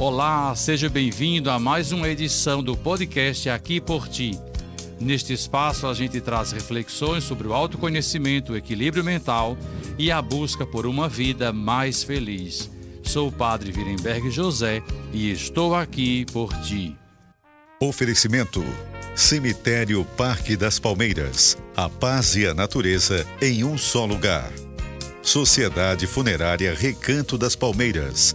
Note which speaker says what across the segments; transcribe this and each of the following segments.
Speaker 1: Olá, seja bem-vindo a mais uma edição do podcast Aqui por Ti. Neste espaço, a gente traz reflexões sobre o autoconhecimento, o equilíbrio mental e a busca por uma vida mais feliz. Sou o Padre Virenberg José e estou aqui por ti.
Speaker 2: Oferecimento: Cemitério Parque das Palmeiras. A paz e a natureza em um só lugar. Sociedade Funerária Recanto das Palmeiras.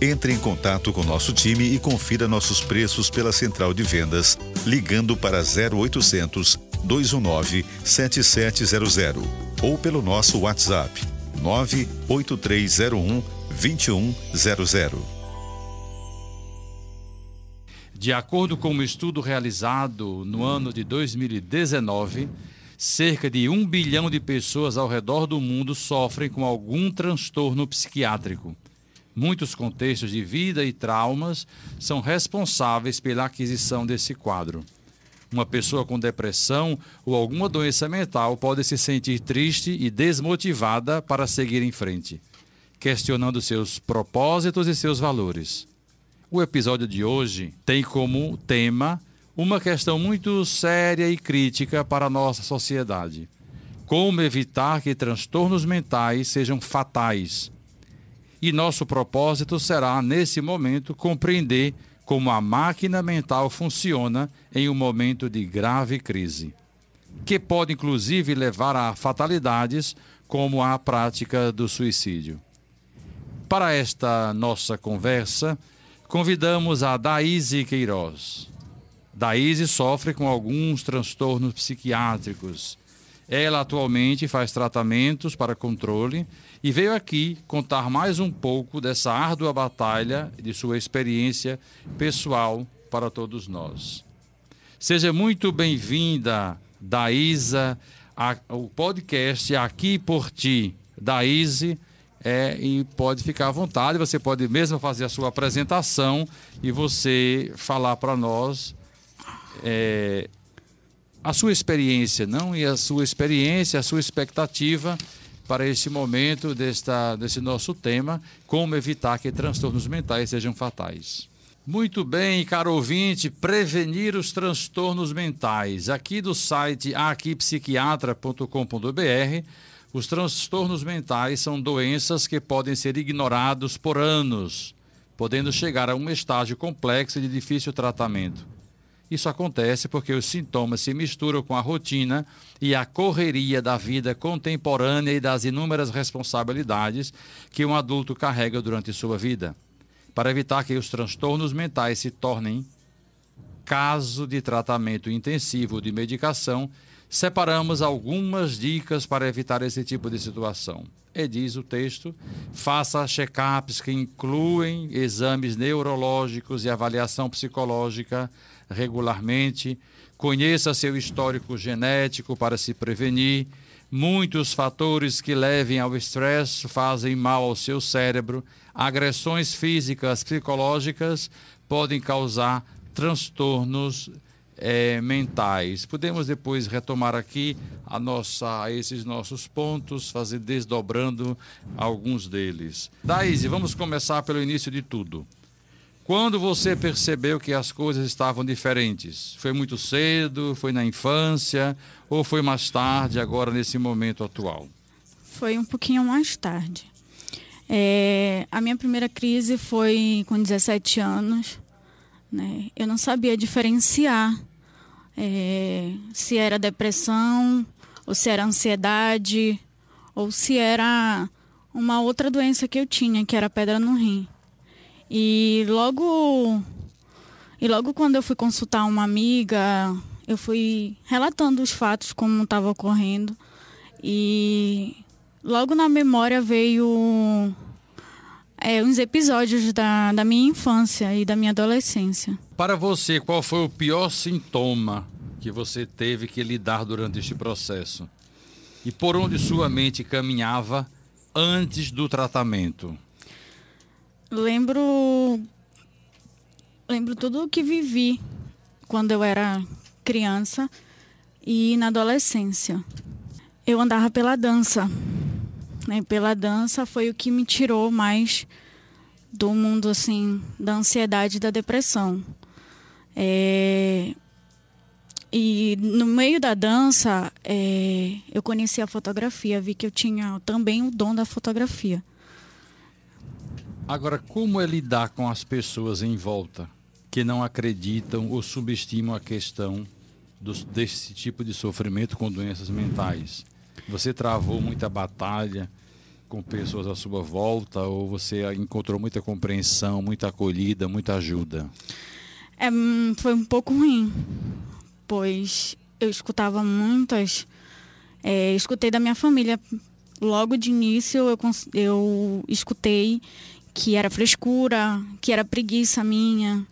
Speaker 2: entre em contato com nosso time e confira nossos preços pela central de vendas, ligando para 0800 219 7700 ou pelo nosso WhatsApp 98301 2100.
Speaker 1: De acordo com um estudo realizado no ano de 2019, cerca de um bilhão de pessoas ao redor do mundo sofrem com algum transtorno psiquiátrico. Muitos contextos de vida e traumas são responsáveis pela aquisição desse quadro. Uma pessoa com depressão ou alguma doença mental pode se sentir triste e desmotivada para seguir em frente, questionando seus propósitos e seus valores. O episódio de hoje tem como tema uma questão muito séria e crítica para a nossa sociedade: como evitar que transtornos mentais sejam fatais e nosso propósito será, nesse momento, compreender como a máquina mental funciona em um momento de grave crise, que pode inclusive levar a fatalidades, como a prática do suicídio. Para esta nossa conversa, convidamos a Daíse Queiroz. Daíse sofre com alguns transtornos psiquiátricos. Ela atualmente faz tratamentos para controle e veio aqui contar mais um pouco dessa árdua batalha de sua experiência pessoal para todos nós. Seja muito bem-vinda, Daísa, ao podcast Aqui por Ti. Daíse, é, e pode ficar à vontade, você pode mesmo fazer a sua apresentação e você falar para nós é, a sua experiência, não? E a sua experiência, a sua expectativa para este momento desta, desse nosso tema, como evitar que transtornos mentais sejam fatais. Muito bem, caro ouvinte, prevenir os transtornos mentais. Aqui do site aquipsiquiatra.com.br, os transtornos mentais são doenças que podem ser ignorados por anos, podendo chegar a um estágio complexo de difícil tratamento. Isso acontece porque os sintomas se misturam com a rotina e a correria da vida contemporânea e das inúmeras responsabilidades que um adulto carrega durante sua vida. Para evitar que os transtornos mentais se tornem caso de tratamento intensivo de medicação, separamos algumas dicas para evitar esse tipo de situação. E diz o texto: faça check-ups que incluem exames neurológicos e avaliação psicológica regularmente, conheça seu histórico genético para se prevenir. Muitos fatores que levem ao estresse fazem mal ao seu cérebro. Agressões físicas, psicológicas podem causar transtornos é, mentais. Podemos depois retomar aqui a nossa, esses nossos pontos, fazer desdobrando alguns deles. Daíse, vamos começar pelo início de tudo. Quando você percebeu que as coisas estavam diferentes? Foi muito cedo? Foi na infância? Ou foi mais tarde, agora nesse momento atual?
Speaker 3: Foi um pouquinho mais tarde. É, a minha primeira crise foi com 17 anos. Né? Eu não sabia diferenciar é, se era depressão, ou se era ansiedade, ou se era uma outra doença que eu tinha, que era pedra no rim. E logo e logo quando eu fui consultar uma amiga, eu fui relatando os fatos como estava ocorrendo e logo na memória veio é, uns episódios da, da minha infância e da minha adolescência.
Speaker 1: Para você, qual foi o pior sintoma que você teve que lidar durante este processo? E por onde sua mente caminhava antes do tratamento?
Speaker 3: Lembro lembro tudo o que vivi quando eu era criança e na adolescência. Eu andava pela dança. Né? Pela dança foi o que me tirou mais do mundo assim da ansiedade e da depressão. É... E no meio da dança, é... eu conheci a fotografia, vi que eu tinha também o dom da fotografia.
Speaker 1: Agora, como é lidar com as pessoas em volta que não acreditam ou subestimam a questão dos, desse tipo de sofrimento com doenças mentais? Você travou muita batalha com pessoas à sua volta ou você encontrou muita compreensão, muita acolhida, muita ajuda?
Speaker 3: É, hum, foi um pouco ruim, pois eu escutava muitas. É, escutei da minha família. Logo de início eu, eu escutei que era frescura, que era preguiça minha,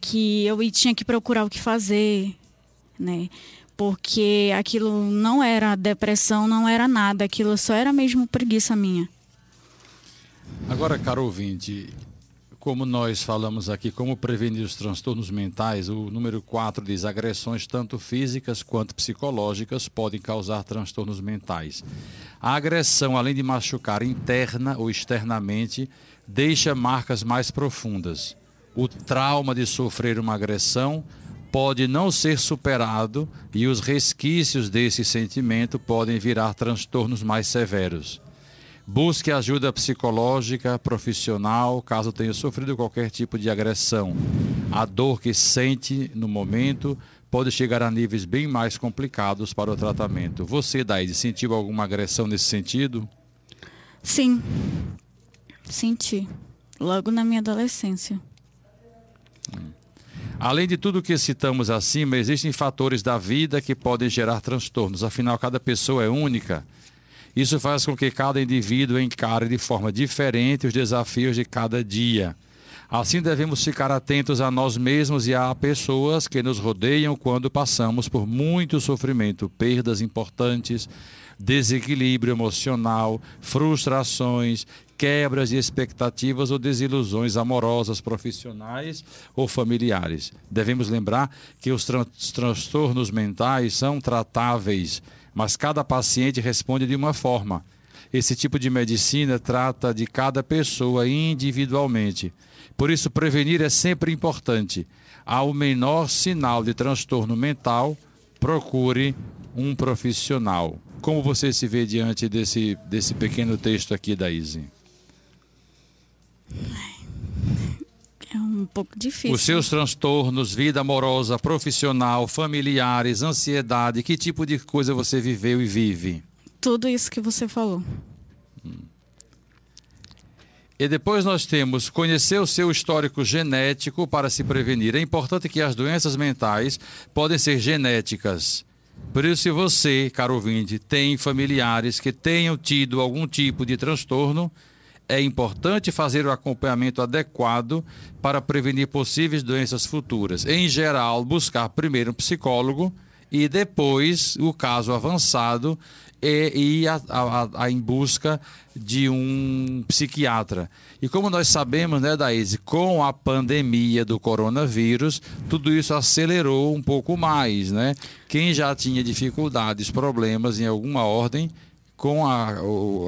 Speaker 3: que eu tinha que procurar o que fazer, né? Porque aquilo não era depressão, não era nada, aquilo só era mesmo preguiça minha.
Speaker 1: Agora, caro ouvinte, como nós falamos aqui, como prevenir os transtornos mentais, o número 4 diz agressões tanto físicas quanto psicológicas podem causar transtornos mentais. A agressão, além de machucar interna ou externamente, deixa marcas mais profundas. O trauma de sofrer uma agressão pode não ser superado e os resquícios desse sentimento podem virar transtornos mais severos. Busque ajuda psicológica, profissional, caso tenha sofrido qualquer tipo de agressão. A dor que sente no momento pode chegar a níveis bem mais complicados para o tratamento. Você, Daide, sentiu alguma agressão nesse sentido?
Speaker 3: Sim, senti. Logo na minha adolescência.
Speaker 1: Hum. Além de tudo que citamos acima, existem fatores da vida que podem gerar transtornos. Afinal, cada pessoa é única isso faz com que cada indivíduo encare de forma diferente os desafios de cada dia. Assim, devemos ficar atentos a nós mesmos e a pessoas que nos rodeiam quando passamos por muito sofrimento, perdas importantes, desequilíbrio emocional, frustrações, quebras de expectativas ou desilusões amorosas, profissionais ou familiares. Devemos lembrar que os tran transtornos mentais são tratáveis mas cada paciente responde de uma forma. Esse tipo de medicina trata de cada pessoa individualmente. Por isso, prevenir é sempre importante. Ao menor sinal de transtorno mental, procure um profissional. Como você se vê diante desse, desse pequeno texto aqui da Izzy?
Speaker 3: É um pouco difícil.
Speaker 1: Os seus transtornos, vida amorosa, profissional, familiares, ansiedade, que tipo de coisa você viveu e vive?
Speaker 3: Tudo isso que você falou. Hum.
Speaker 1: E depois nós temos conhecer o seu histórico genético para se prevenir. É importante que as doenças mentais podem ser genéticas. Por isso, se você, caro ouvinte, tem familiares que tenham tido algum tipo de transtorno, é importante fazer o acompanhamento adequado para prevenir possíveis doenças futuras. Em geral, buscar primeiro um psicólogo e depois, o caso avançado, ir a, a, a, em busca de um psiquiatra. E como nós sabemos, né, Daíse, com a pandemia do coronavírus, tudo isso acelerou um pouco mais, né? Quem já tinha dificuldades, problemas em alguma ordem, com a,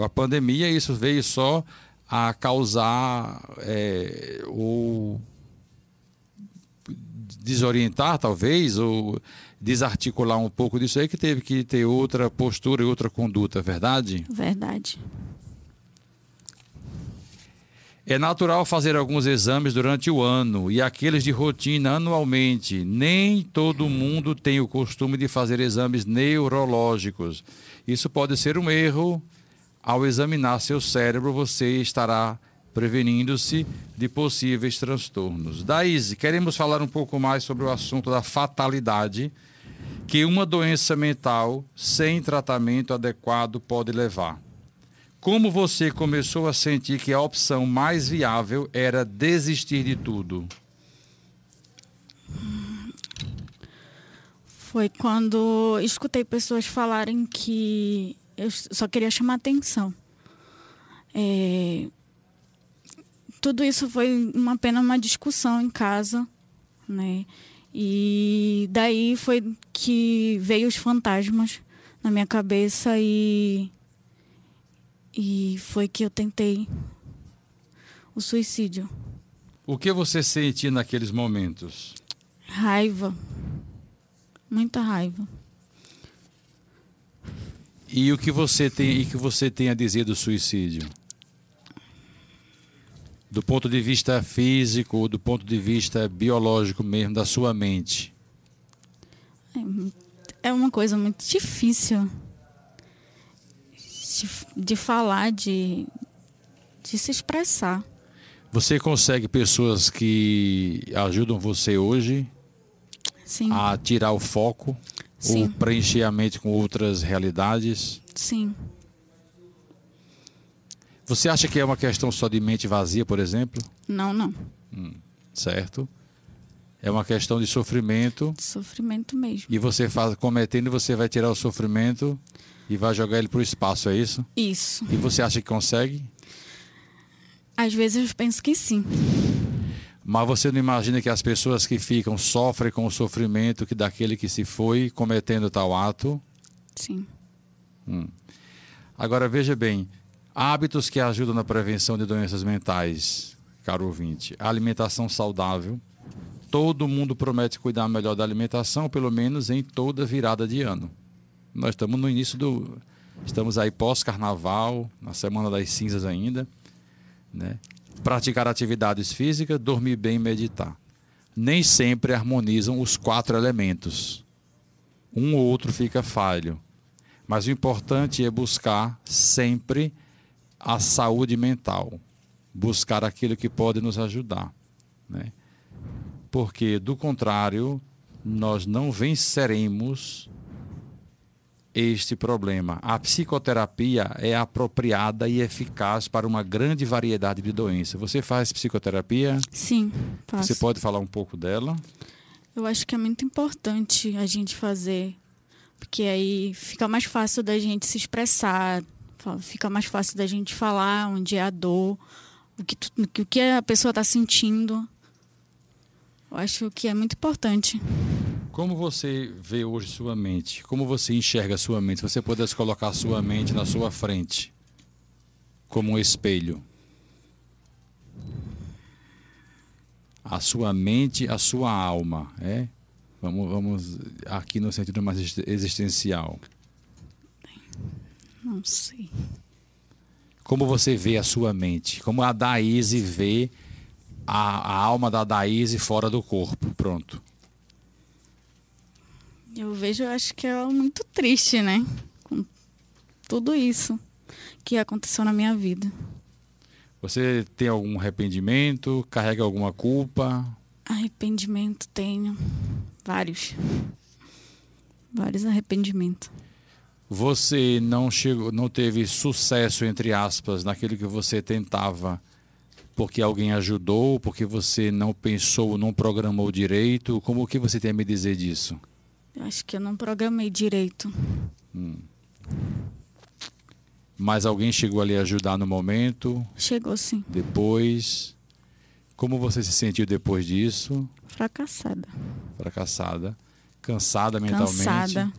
Speaker 1: a pandemia, isso veio só a causar é, ou desorientar, talvez, ou desarticular um pouco disso aí, que teve que ter outra postura e outra conduta, verdade?
Speaker 3: Verdade.
Speaker 1: É natural fazer alguns exames durante o ano e aqueles de rotina anualmente. Nem todo mundo tem o costume de fazer exames neurológicos. Isso pode ser um erro ao examinar seu cérebro, você estará prevenindo-se de possíveis transtornos. Daíse, queremos falar um pouco mais sobre o assunto da fatalidade que uma doença mental sem tratamento adequado pode levar. Como você começou a sentir que a opção mais viável era desistir de tudo?
Speaker 3: Foi quando escutei pessoas falarem que eu só queria chamar atenção. É, tudo isso foi uma pena uma discussão em casa, né? E daí foi que veio os fantasmas na minha cabeça e e foi que eu tentei o suicídio.
Speaker 1: O que você sentia naqueles momentos?
Speaker 3: Raiva. Muita raiva.
Speaker 1: E o que você tem e que você tem a dizer do suicídio? Do ponto de vista físico, do ponto de vista biológico mesmo da sua mente.
Speaker 3: É uma coisa muito difícil de, de falar, de, de se expressar.
Speaker 1: Você consegue pessoas que ajudam você hoje
Speaker 3: Sim.
Speaker 1: a tirar o foco
Speaker 3: Sim.
Speaker 1: ou preencher a mente com outras realidades?
Speaker 3: Sim.
Speaker 1: Você acha que é uma questão só de mente vazia, por exemplo?
Speaker 3: Não, não.
Speaker 1: Certo? É uma questão de sofrimento
Speaker 3: Sofrimento mesmo.
Speaker 1: e você faz cometendo, você vai tirar o sofrimento e vai jogar ele para o espaço, é isso?
Speaker 3: Isso.
Speaker 1: E você acha que consegue?
Speaker 3: Às vezes eu penso que sim.
Speaker 1: Mas você não imagina que as pessoas que ficam sofrem com o sofrimento que daquele que se foi cometendo tal ato?
Speaker 3: Sim.
Speaker 1: Agora veja bem, hábitos que ajudam na prevenção de doenças mentais, caro ouvinte. A alimentação saudável. Todo mundo promete cuidar melhor da alimentação, pelo menos em toda virada de ano. Nós estamos no início do. Estamos aí pós-carnaval, na semana das cinzas ainda. Né? Praticar atividades físicas, dormir bem e meditar. Nem sempre harmonizam os quatro elementos. Um ou outro fica falho. Mas o importante é buscar sempre a saúde mental. Buscar aquilo que pode nos ajudar. Né? Porque, do contrário, nós não venceremos este problema. A psicoterapia é apropriada e eficaz para uma grande variedade de doenças. Você faz psicoterapia?
Speaker 3: Sim, faço.
Speaker 1: Você pode falar um pouco dela?
Speaker 3: Eu acho que é muito importante a gente fazer, porque aí fica mais fácil da gente se expressar, fica mais fácil da gente falar onde é a dor, o que, tu- o que a pessoa está sentindo. Eu acho que é muito importante.
Speaker 1: Como você vê hoje sua mente? Como você enxerga sua mente? Se você pudesse colocar sua mente na sua frente, como um espelho. A sua mente, a sua alma, é? Vamos, vamos aqui no sentido mais exist- existencial.
Speaker 3: Não sei.
Speaker 1: Como você vê a sua mente? Como a Daíse vê a, a alma da Daíse fora do corpo? Pronto.
Speaker 3: Eu vejo, eu acho que é muito triste, né? Com tudo isso que aconteceu na minha vida.
Speaker 1: Você tem algum arrependimento? Carrega alguma culpa?
Speaker 3: Arrependimento tenho. Vários. Vários arrependimentos.
Speaker 1: Você não chegou, não teve sucesso entre aspas naquilo que você tentava porque alguém ajudou, porque você não pensou, não programou direito? Como que você tem a me dizer disso?
Speaker 3: Acho que eu não programei direito.
Speaker 1: Mas alguém chegou ali a ajudar no momento,
Speaker 3: Chegou sim.
Speaker 1: depois? Como você se sentiu depois disso?
Speaker 3: Fracassada.
Speaker 1: Fracassada, cansada mentalmente?
Speaker 3: Cansada.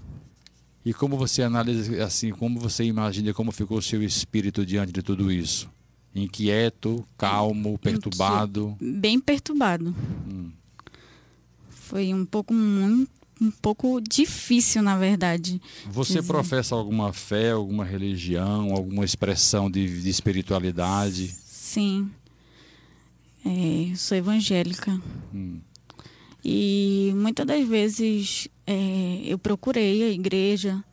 Speaker 1: E como você analisa assim, como você imagina como ficou o seu espírito diante de tudo isso? Inquieto, calmo, perturbado?
Speaker 3: Bem perturbado. Foi um pouco muito, um pouco difícil, na verdade.
Speaker 1: Você
Speaker 3: dizer.
Speaker 1: professa alguma fé, alguma religião, alguma expressão de, de espiritualidade?
Speaker 3: Sim. É, sou evangélica.
Speaker 1: Hum.
Speaker 3: E muitas das vezes é, eu procurei a igreja.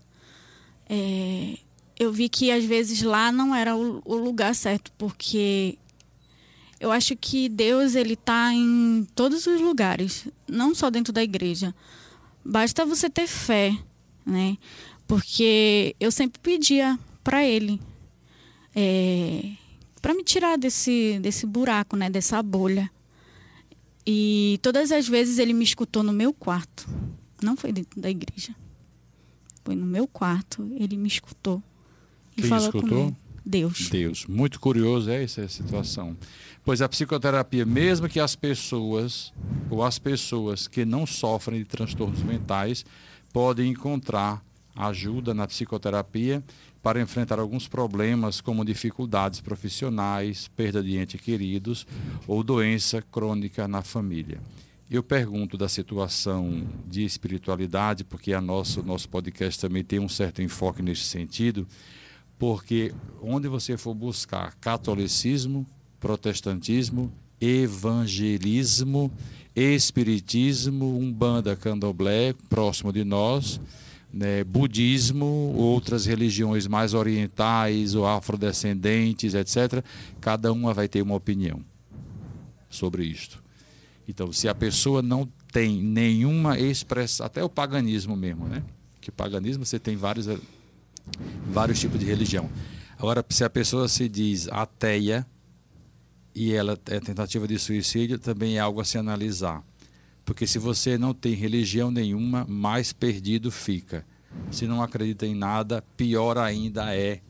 Speaker 3: É, eu vi que às vezes lá não era o, o lugar certo, porque eu acho que Deus ele está em todos os lugares, não só dentro da igreja. Basta você ter fé, né? Porque eu sempre pedia para Ele é, para me tirar desse desse buraco, né? Dessa bolha. E todas as vezes ele me escutou no meu quarto, Não foi dentro da igreja. Foi no meu quarto. Ele me escutou.
Speaker 1: Quem falou escutou? comigo.
Speaker 3: Deus.
Speaker 1: Deus. Muito curioso é essa situação. Pois a psicoterapia, mesmo que as pessoas ou as pessoas que não sofrem de transtornos mentais podem encontrar ajuda na psicoterapia para enfrentar alguns problemas como dificuldades profissionais, perda de entes queridos ou doença crônica na família. Eu pergunto da situação de espiritualidade, porque a nosso nosso podcast também tem um certo enfoque nesse sentido, porque onde você for buscar catolicismo, protestantismo, evangelismo, espiritismo, umbanda, candomblé, próximo de nós, né, budismo, outras religiões mais orientais ou afrodescendentes, etc., cada uma vai ter uma opinião sobre isto. Então, se a pessoa não tem nenhuma expressão, até o paganismo mesmo, né? Que paganismo você tem vários, vários tipos de religião. Agora, se a pessoa se diz ateia e ela é tentativa de suicídio, também é algo a se analisar. Porque se você não tem religião nenhuma, mais perdido fica. Se não acredita em nada, pior ainda é.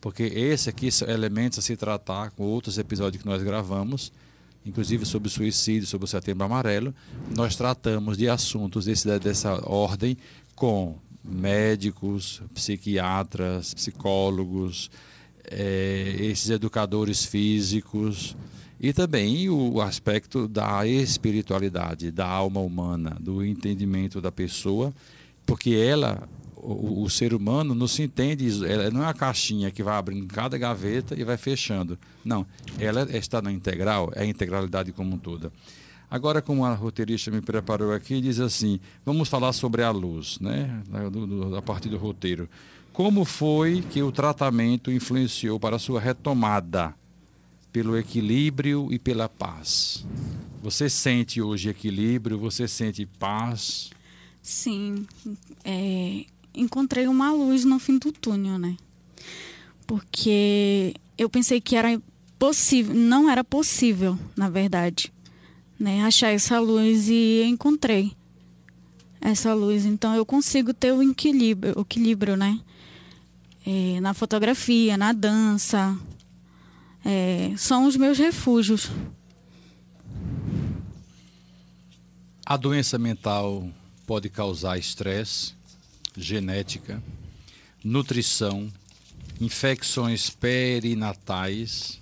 Speaker 1: Porque esse aqui são elementos a se tratar com outros episódios que nós gravamos inclusive sobre suicídio, sobre o Setembro Amarelo, nós tratamos de assuntos desse, dessa ordem com médicos, psiquiatras, psicólogos, é, esses educadores físicos e também o aspecto da espiritualidade, da alma humana, do entendimento da pessoa, porque ela o, o, ser humano não se entende, ela não é uma caixinha que vai abrindo cada gaveta e vai fechando. Não, ela está na integral, é a integralidade como um todo. Agora, como a roteirista me preparou aqui, diz assim: vamos falar sobre a luz, né? A partir do roteiro. Como foi que o tratamento influenciou para a sua retomada pelo equilíbrio e pela paz? Você sente hoje equilíbrio? Você sente paz?
Speaker 3: Sim. É, encontrei uma luz no fim do túnel, né? Porque eu pensei que era possível, não era possível, na verdade, né? Achar essa luz e encontrei essa luz. Então eu consigo ter o equilíbrio, o equilíbrio, né? É, na fotografia, na dança. É, são os meus refúgios.
Speaker 1: A doença mental pode causar estresse, genética, nutrição, infecções perinatais,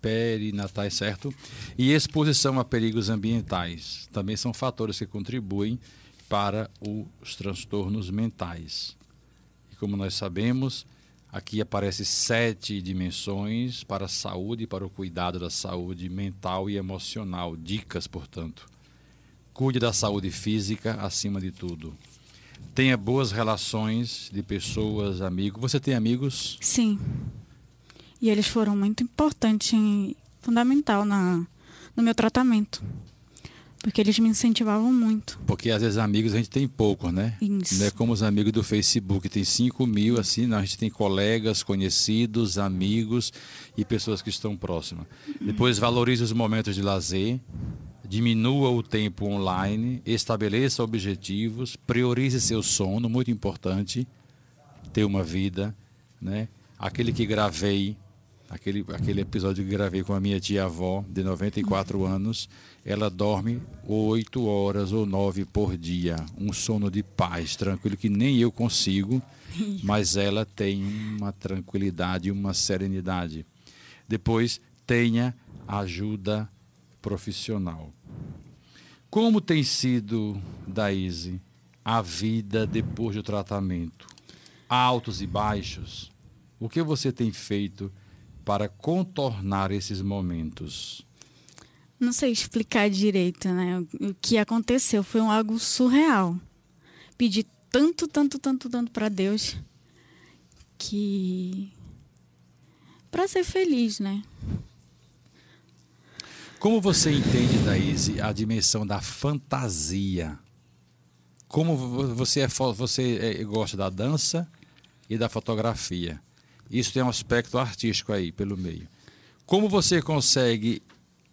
Speaker 1: perinatais, certo? E exposição a perigos ambientais. Também são fatores que contribuem para os transtornos mentais. E como nós sabemos, aqui aparecem sete dimensões para a saúde para o cuidado da saúde mental e emocional. Dicas, portanto. Cuide da saúde física acima de tudo tenha boas relações de pessoas, amigos. Você tem amigos?
Speaker 3: Sim. E eles foram muito importantes, fundamental na, no meu tratamento. Porque eles me incentivavam muito.
Speaker 1: Porque às vezes amigos a gente tem poucos, né?
Speaker 3: Isso.
Speaker 1: Não é como os amigos do Facebook, tem 5 mil, assim, não, a gente tem colegas, conhecidos, amigos e pessoas que estão próximas. Depois valorize os momentos de lazer, diminua o tempo online, estabeleça objetivos, priorize seu sono, muito importante, ter uma vida, né? Aquele que gravei, aquele, aquele episódio que gravei com a minha tia-avó, de 94 anos, ela dorme 8 horas ou 9 por dia, um sono de paz, tranquilo, que nem eu consigo, mas ela tem uma tranquilidade, uma serenidade. Depois, tenha ajuda profissional. Como tem sido, Daíse, a vida depois do tratamento? Altos e baixos? O que você tem feito para contornar esses momentos?
Speaker 3: Não sei explicar direito, né? O que aconteceu foi um algo surreal. Pedi tanto, tanto, tanto, tanto para Deus que para ser feliz, né?
Speaker 1: Como você entende, Daíse, a dimensão da fantasia? Como você, é, você é, gosta da dança e da fotografia? Isso tem um aspecto artístico aí pelo meio. Como você consegue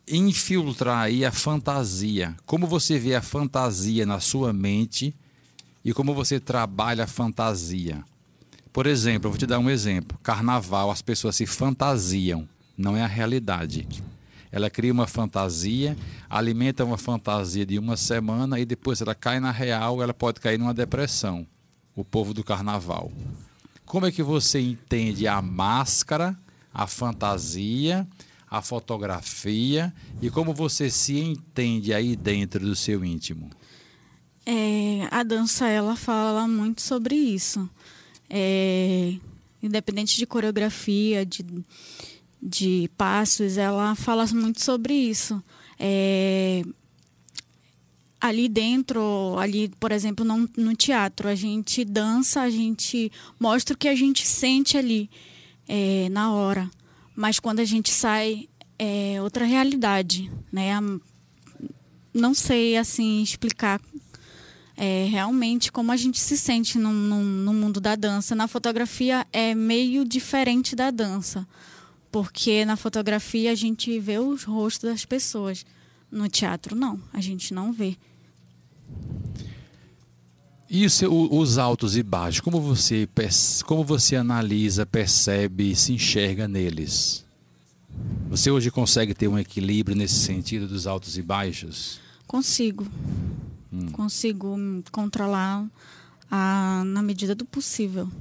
Speaker 1: infiltrar aí a fantasia. Como você vê a fantasia na sua mente e como você trabalha a fantasia. Por exemplo, eu vou te dar um exemplo. Carnaval, as pessoas se fantasiam, não é a realidade. Ela cria uma fantasia, alimenta uma fantasia de uma semana e depois ela cai na real, ela pode cair numa depressão. O povo do carnaval. Como é que você entende a máscara, a fantasia, a fotografia e como você se entende aí dentro do seu íntimo?
Speaker 3: É, a dança ela fala muito sobre isso. É, independente de coreografia, de, de passos, ela fala muito sobre isso. É, ali dentro, ali, por exemplo, no, no, teatro, a gente dança, a gente mostra o que a gente sente ali é, na hora. Mas quando a gente sai, é outra realidade, né? Não sei, assim, explicar é, realmente como a gente se sente no, no, no mundo da dança. Na fotografia é meio diferente da dança, porque na fotografia a gente vê os rostos das pessoas. No teatro, não, a gente não vê.
Speaker 1: E os altos e baixos, como você, como você analisa, percebe, se enxerga neles? Você hoje consegue ter um equilíbrio nesse sentido dos altos e baixos?
Speaker 3: Consigo. Hum. Consigo controlar a, na medida do possível.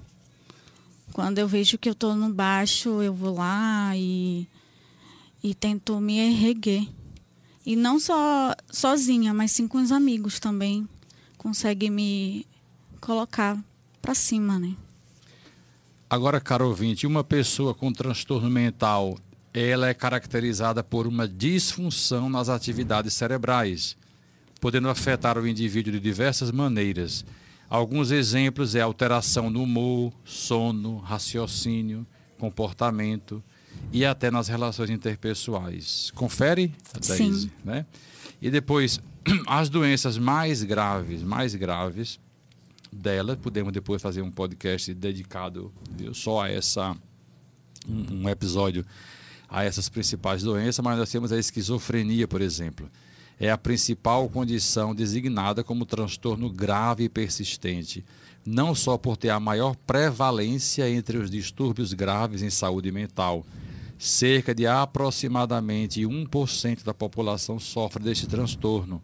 Speaker 3: Quando eu vejo que eu estou no baixo, eu vou lá e, e tento me erguer. E não só sozinha, mas sim com os amigos também consegue me colocar para cima, né?
Speaker 1: Agora, caro ouvinte, uma pessoa com transtorno mental, ela é caracterizada por uma disfunção nas atividades cerebrais, podendo afetar o indivíduo de diversas maneiras. Alguns exemplos é alteração no humor, sono, raciocínio, comportamento e até nas relações interpessoais. Confere, Sim. né? E depois as doenças mais graves, mais graves dela, podemos depois fazer um podcast dedicado só a essa um, um episódio a essas principais doenças, mas nós temos a esquizofrenia, por exemplo. É a principal condição designada como transtorno grave e persistente, não só por ter a maior prevalência entre os distúrbios graves em saúde mental, cerca de aproximadamente 1% da população sofre deste transtorno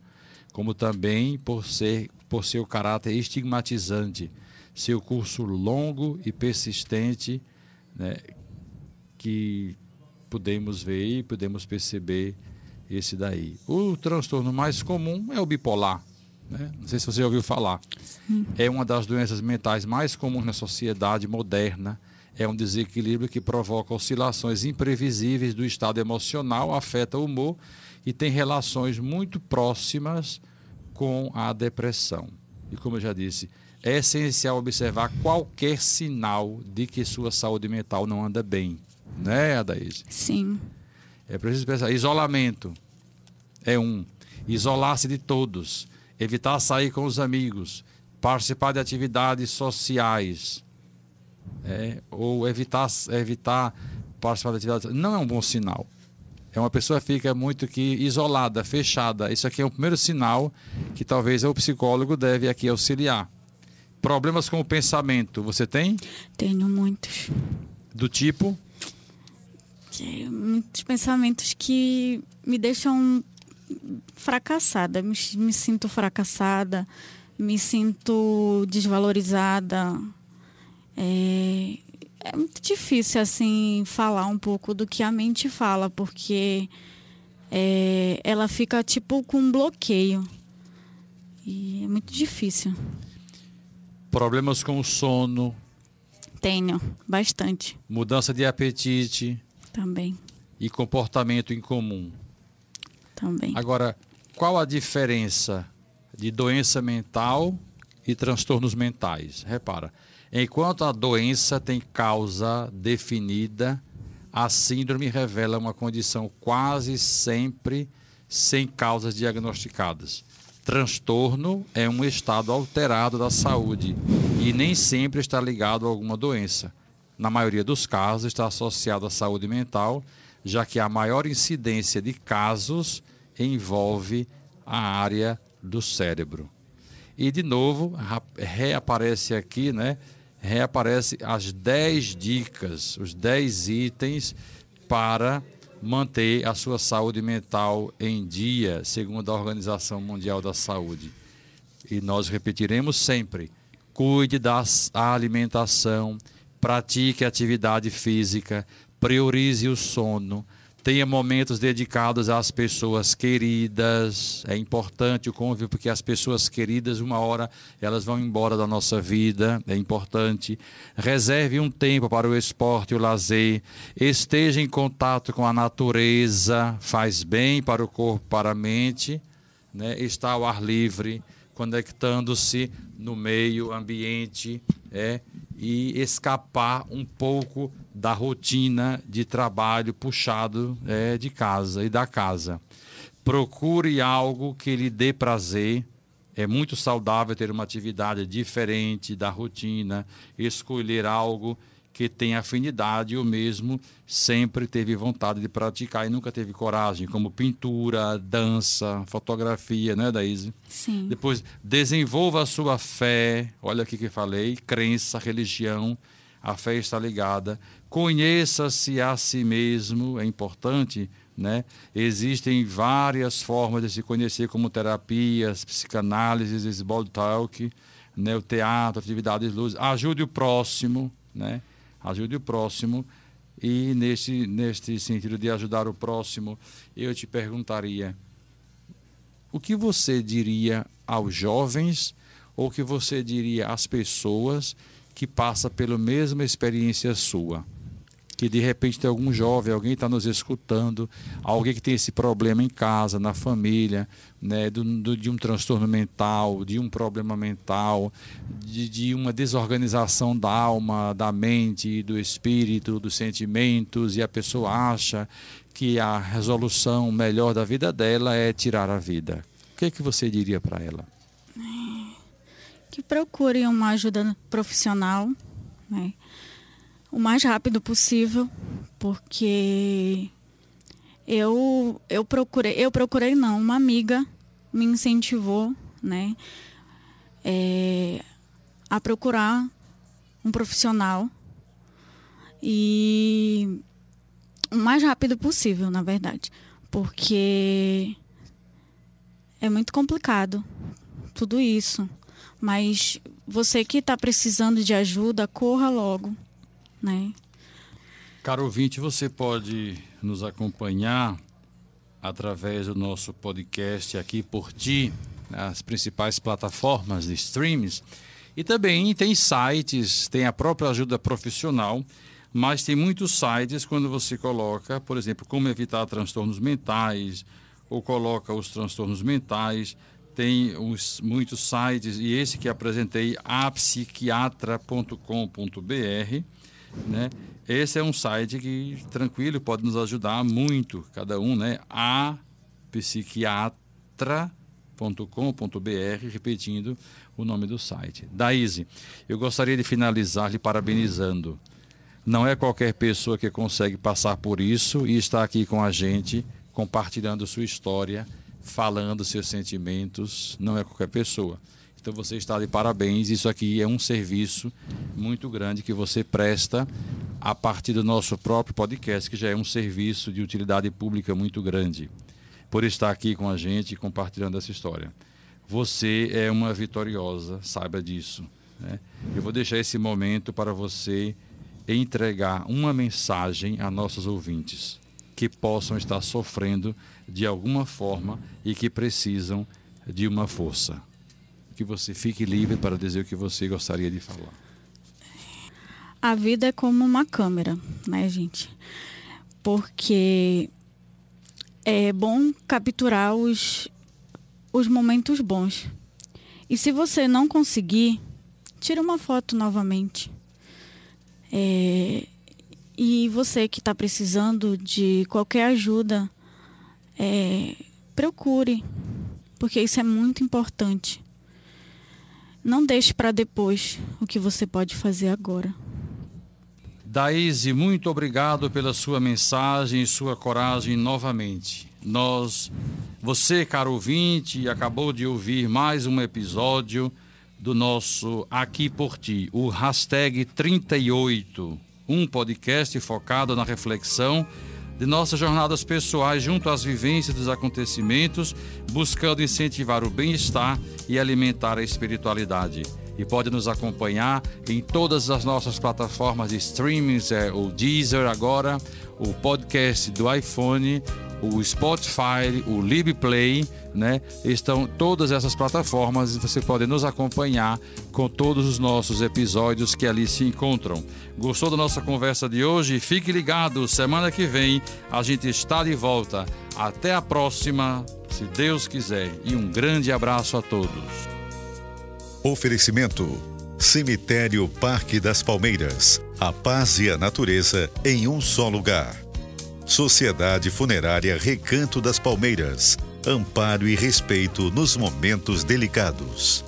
Speaker 1: como também por, ser, por seu caráter estigmatizante, seu curso longo e persistente, né, que podemos ver e podemos perceber esse daí. O transtorno mais comum é o bipolar. Né? Não sei se você ouviu falar. Sim. É uma das doenças mentais mais comuns na sociedade moderna. É um desequilíbrio que provoca oscilações imprevisíveis do estado emocional, afeta o humor e tem relações muito próximas com a depressão. E como eu já disse, é essencial observar qualquer sinal de que sua saúde mental não anda bem. Né, Adaís?
Speaker 3: Sim.
Speaker 1: É preciso pensar. Isolamento é um. Isolar-se de todos. Evitar sair com os amigos. Participar de atividades sociais. É, ou evitar, evitar participar de atividades. Não é um bom sinal. É uma pessoa que fica muito que isolada, fechada. Isso aqui é o primeiro sinal que talvez o psicólogo deve aqui auxiliar. Problemas com o pensamento, você tem?
Speaker 3: Tenho muitos.
Speaker 1: Do tipo?
Speaker 3: Muitos pensamentos que me deixam fracassada. Me, me sinto fracassada, me sinto desvalorizada. É, é muito difícil assim falar um pouco do que a mente fala, porque é, ela fica tipo com um bloqueio. E é muito difícil.
Speaker 1: Problemas com o sono?
Speaker 3: Tenho, bastante.
Speaker 1: Mudança de apetite?
Speaker 3: Também.
Speaker 1: E comportamento incomum?
Speaker 3: Também.
Speaker 1: Agora, qual a diferença de doença mental e transtornos mentais? Repara, Enquanto a doença tem causa definida, a síndrome revela uma condição quase sempre sem causas diagnosticadas. Transtorno é um estado alterado da saúde e nem sempre está ligado a alguma doença. Na maioria dos casos, está associado à saúde mental, já que a maior incidência de casos envolve a área do cérebro. E de novo, reaparece aqui, né? Reaparece as 10 dicas, os 10 itens para manter a sua saúde mental em dia, segundo a Organização Mundial da Saúde. E nós repetiremos sempre: cuide da alimentação, pratique atividade física, priorize o sono, tenha momentos dedicados às pessoas queridas. É importante o convívio, porque as pessoas queridas, uma hora, elas vão embora da nossa vida. É importante. Reserve um tempo para o esporte e o lazer. Esteja em contato com a natureza. Faz bem para o corpo, para a mente. Né? Está ao ar livre, conectando-se no meio ambiente. É, e escapar um pouco da rotina de trabalho puxado é, de casa e da casa. Procure algo que lhe dê prazer. É muito saudável ter uma atividade diferente da rotina, escolher algo que tem afinidade ou mesmo sempre teve vontade de praticar e nunca teve coragem, como pintura, dança, fotografia, né, Daíse?
Speaker 3: Sim.
Speaker 1: Depois, desenvolva a sua fé, olha aqui que falei, crença, religião, a fé está ligada. Conheça-se a si mesmo, é importante, né? Existem várias formas de se conhecer, como terapias, psicanálises, small talk, né? o teatro, atividades luz. Ajude o próximo, né? ajude o próximo. E neste, neste sentido de ajudar o próximo, eu te perguntaria: o que você diria aos jovens ou que você diria às pessoas que passam pela mesma experiência sua? Que de repente tem algum jovem, alguém está nos escutando, alguém que tem esse problema em casa, na família, né, do, do, de um transtorno mental, de um problema mental, de, de uma desorganização da alma, da mente, do espírito, dos sentimentos, e a pessoa acha que a resolução melhor da vida dela é tirar a vida. O que, é que você diria para ela?
Speaker 3: Que procure uma ajuda profissional, né? O mais rápido possível, porque eu eu procurei, eu procurei não, uma amiga me incentivou, né, é, a procurar um profissional e o mais rápido possível, na verdade, porque é muito complicado tudo isso. Mas você que está precisando de ajuda, corra logo né?
Speaker 1: Caro ouvinte, você pode nos acompanhar através do nosso podcast aqui por ti, nas principais plataformas de streams. E também tem sites, tem a própria ajuda profissional, mas tem muitos sites quando você coloca, por exemplo, como evitar transtornos mentais, ou coloca os transtornos mentais, tem os, muitos sites, e esse que apresentei, apsiquiatra.com.br, né? Esse é um site que tranquilo pode nos ajudar muito, cada um, né? A psiquiatra.com.br, repetindo o nome do site. Daíse, eu gostaria de finalizar lhe parabenizando. Não é qualquer pessoa que consegue passar por isso e está aqui com a gente, compartilhando sua história, falando seus sentimentos. Não é qualquer pessoa. Então você está de parabéns. Isso aqui é um serviço muito grande que você presta a partir do nosso próprio podcast, que já é um serviço de utilidade pública muito grande, por estar aqui com a gente compartilhando essa história. Você é uma vitoriosa, saiba disso. Né? Eu vou deixar esse momento para você entregar uma mensagem a nossos ouvintes que possam estar sofrendo de alguma forma e que precisam de uma força que você fique livre para dizer o que você gostaria de falar.
Speaker 3: A vida é como uma câmera, né, gente? Porque é bom capturar os, os momentos bons. E se você não conseguir, tira uma foto novamente. É, e você que está precisando de qualquer ajuda, é, procure, porque isso é muito importante. Não deixe para depois o que você pode fazer agora.
Speaker 1: Daíse, muito obrigado pela sua mensagem e sua coragem novamente. Nós, você, caro ouvinte, acabou de ouvir mais um episódio do nosso Aqui por Ti, o hashtag 38, um podcast focado na reflexão de nossas jornadas pessoais junto às vivências dos acontecimentos, buscando incentivar o bem-estar e alimentar a espiritualidade. E pode nos acompanhar em todas as nossas plataformas de streamings, é, o Deezer agora, o podcast do iPhone, o Spotify, o LibPlay, né? Estão todas essas plataformas e você pode nos acompanhar com todos os nossos episódios que ali se encontram. Gostou da nossa conversa de hoje? Fique ligado, semana que vem a gente está de volta. Até a próxima, se Deus quiser. E um grande abraço a todos.
Speaker 2: Oferecimento: Cemitério Parque das Palmeiras. A paz e a natureza em um só lugar. Sociedade Funerária Recanto das Palmeiras. Amparo e respeito nos momentos delicados.